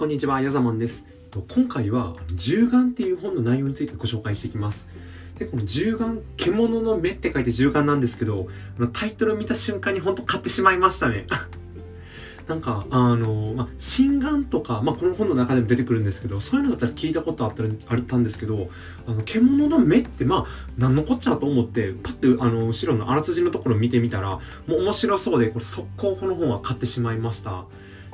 こんにちは、ヤザマンです。今回は、獣眼っていう本の内容についてご紹介していきます。で、この獣眼、獣の目って書いて獣眼なんですけど、あのタイトル見た瞬間に本当買ってしまいましたね。なんか、あの、まあ、心眼とか、まあ、この本の中でも出てくるんですけど、そういうのだったら聞いたことあったあったんですけど、あの、獣の目って、まあ、何のこっちゃと思って、パッて、あの、後ろのあらすじのところを見てみたら、もう面白そうで、これ速攻この本は買ってしまいました。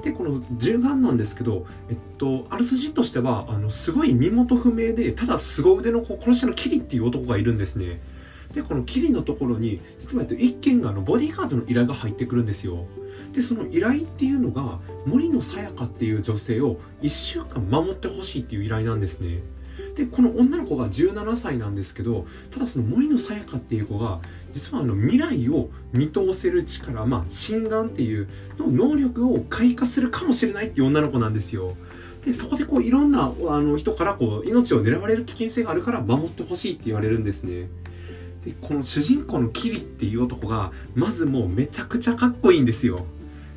でこの銃眼なんですけど、えっと、ある筋としてはあのすごい身元不明でただ凄腕のこう殺し屋のキリっていう男がいるんですね。でこのキリのところに実は1件があのボディーガードの依頼が入ってくるんですよ。でその依頼っていうのが森野さやかっていう女性を1週間守ってほしいっていう依頼なんですね。でこの女の子が17歳なんですけどただその森野さやかっていう子が実はあの未来を見通せる力まあ心眼っていうの能力を開花するかもしれないっていう女の子なんですよ。でそこでこういろんなあの人からこう命を狙われる危険性があるから守ってほしいって言われるんですね。でこの主人公のキリっていう男がまずもうめちゃくちゃかっこいいんですよ。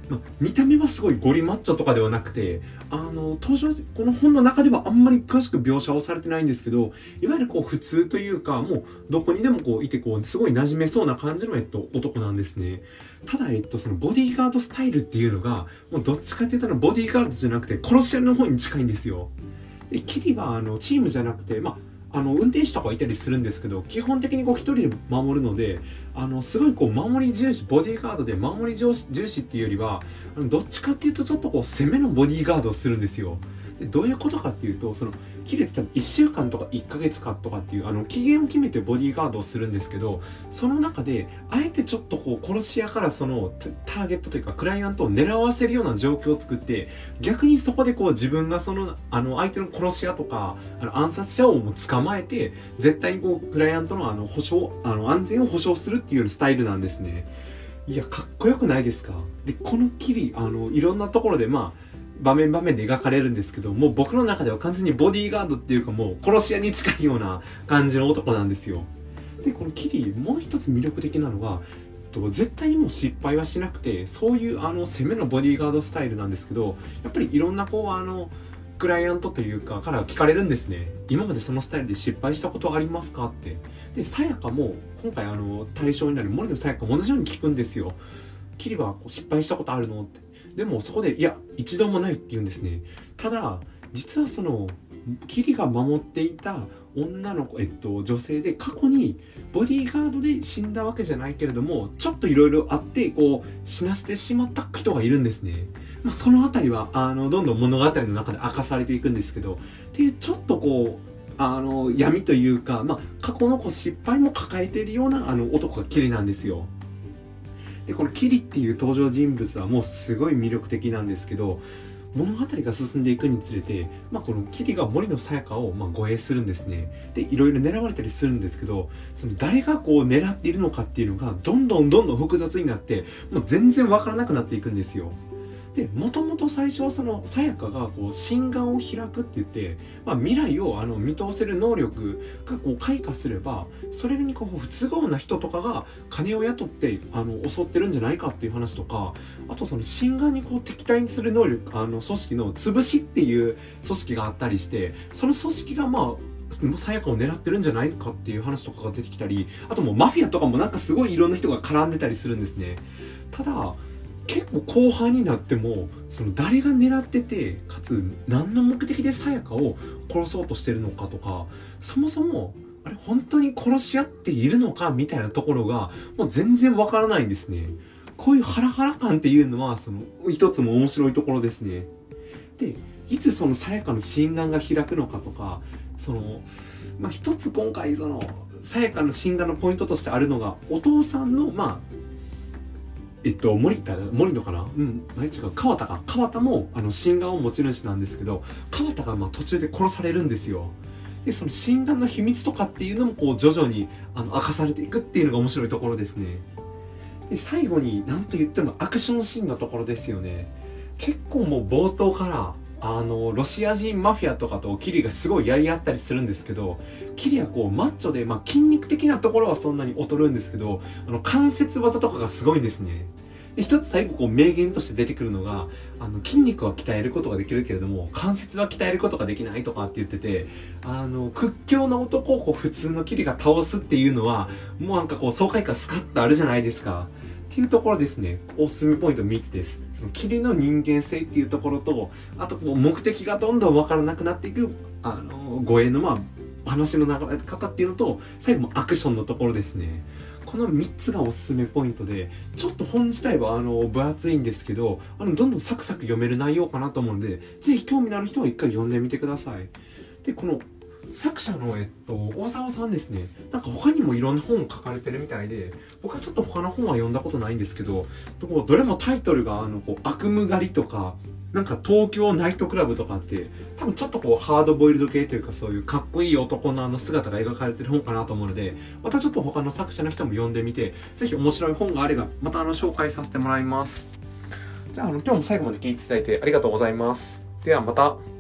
まあ、見た目はすごいゴリマッチョとかではなくて、あの、登場、この本の中ではあんまり詳しく描写をされてないんですけど、いわゆるこう普通というか、もうどこにでもこういてこう、すごい馴染めそうな感じの、えっと、男なんですね。ただ、えっと、そのボディーガードスタイルっていうのが、もうどっちかって言ったらボディーガードじゃなくて殺し屋の方に近いんですよ。で、キリはあの、チームじゃなくて、まあ、あの運転手とかいたりするんですけど基本的にこう一人で守るのであのすごいこう守り重視ボディーガードで守り重視っていうよりはどっちかっていうとちょっとこう攻めのボディーガードをするんですよ。でどういうことかっていうとその切れて多分1週間とか1ヶ月かとかっていうあの期限を決めてボディーガードをするんですけどその中であえてちょっとこう殺し屋からそのターゲットというかクライアントを狙わせるような状況を作って逆にそこでこう自分がそのあの相手の殺し屋とかあの暗殺者をも捕まえて絶対にこうクライアントのあの保証あの安全を保証するっていうスタイルなんですね。いやかっこよくないですか？でこのキリあのいろんなところでまあ場面場面で描かれるんですけど、もう僕の中では完全にボディーガードっていうかもう殺し屋に近いような感じの男なんですよ。で、このキリ、もう一つ魅力的なのが、絶対にもう失敗はしなくて、そういうあの攻めのボディーガードスタイルなんですけど、やっぱりいろんなこうあの、クライアントというかから聞かれるんですね。今までそのスタイルで失敗したことありますかって。で、さやかも今回あの対象になる森のさやかも同じように聞くんですよ。キリは失敗したことあるのって。でもそこで、いや、一度もないって言うんですね。ただ、実はその、キリが守っていた女の子、えっと、女性で過去にボディーガードで死んだわけじゃないけれども、ちょっといろいろあって、こう、死なせてしまった人がいるんですね。まあ、そのあたりは、あの、どんどん物語の中で明かされていくんですけど、っていう、ちょっとこう、あの、闇というか、まあ、過去のこう失敗も抱えているような、あの、男がキリなんですよ。でこのキリっていう登場人物はもうすごい魅力的なんですけど物語が進んでいくにつれて、まあ、このキリが森のさやかをま護衛するんですね。でいろいろ狙われたりするんですけどその誰がこう狙っているのかっていうのがどんどんどんどん複雑になってもう全然わからなくなっていくんですよ。でもともと最初はそのさやかがこう心眼を開くって言って、まあ、未来をあの見通せる能力がこう開花すればそれにこう不都合な人とかが金を雇ってあの襲ってるんじゃないかっていう話とかあとその心眼にこう敵対にする能力あの組織の潰しっていう組織があったりしてその組織がまあさやかを狙ってるんじゃないかっていう話とかが出てきたりあともうマフィアとかもなんかすごいいろんな人が絡んでたりするんですね。ただ結構後半になってもその誰が狙っててかつ何の目的でさやかを殺そうとしてるのかとかそもそもあれ本当に殺し合っているのかみたいなところがもう全然わからないんですね。こういうハラハラ感っていうのはその一つも面白いところですね。でいつそのさやかの心眼が開くのかとかそのまあ一つ今回そのさやかの心眼のポイントとしてあるのがお父さんのまあえっと、森田、森野かな？うん、何違う、川田か。川田も、あの、心眼を持ち主なんですけど、川田が、まあ、途中で殺されるんですよ。で、その診断の秘密とかっていうのも、こう、徐々に、あの、明かされていくっていうのが面白いところですね。で、最後に、なんと言っても、アクションシーンのところですよね。結構もう冒頭から、あの、ロシア人マフィアとかとキリがすごいやり合ったりするんですけど、キリはこう、マッチョで、まあ、筋肉的なところはそんなに劣るんですけど、あの、関節技とかがすごいんですね。で、一つ最後こう名言として出てくるのが、あの、筋肉は鍛えることができるけれども、関節は鍛えることができないとかって言ってて、あの、屈強な男をこう普通のキリが倒すっていうのは、もうなんかこう爽快感スカッとあるじゃないですか。っていうところですね、おすすめポイント3つです。その霧の人間性っていうところと、あとこう目的がどんどんわからなくなっていく、あの、護衛のまあ、話の流れ方っていうのと、最後もアクションのところですね。この3つがおすすめポイントで、ちょっと本自体はあの、分厚いんですけど、あの、どんどんサクサク読める内容かなと思うので、ぜひ興味のある人は一回読んでみてください。で、この作者の、えっと、大沢さんですね。なんか他にもいろんな本を書かれてるみたいで、僕はちょっと他の本は読んだことないんですけど、どれもタイトルが、あの、こう、悪夢狩りとか、なんか東京ナイトクラブとかって、多分ちょっとこう、ハードボイルド系というか、そういうかっこいい男のあの姿が描かれてる本かなと思うので、またちょっと他の作者の人も読んでみて、ぜひ面白い本があれば、またあの、紹介させてもらいます。じゃあ、あの、今日も最後まで聞いていただいてありがとうございます。ではまた。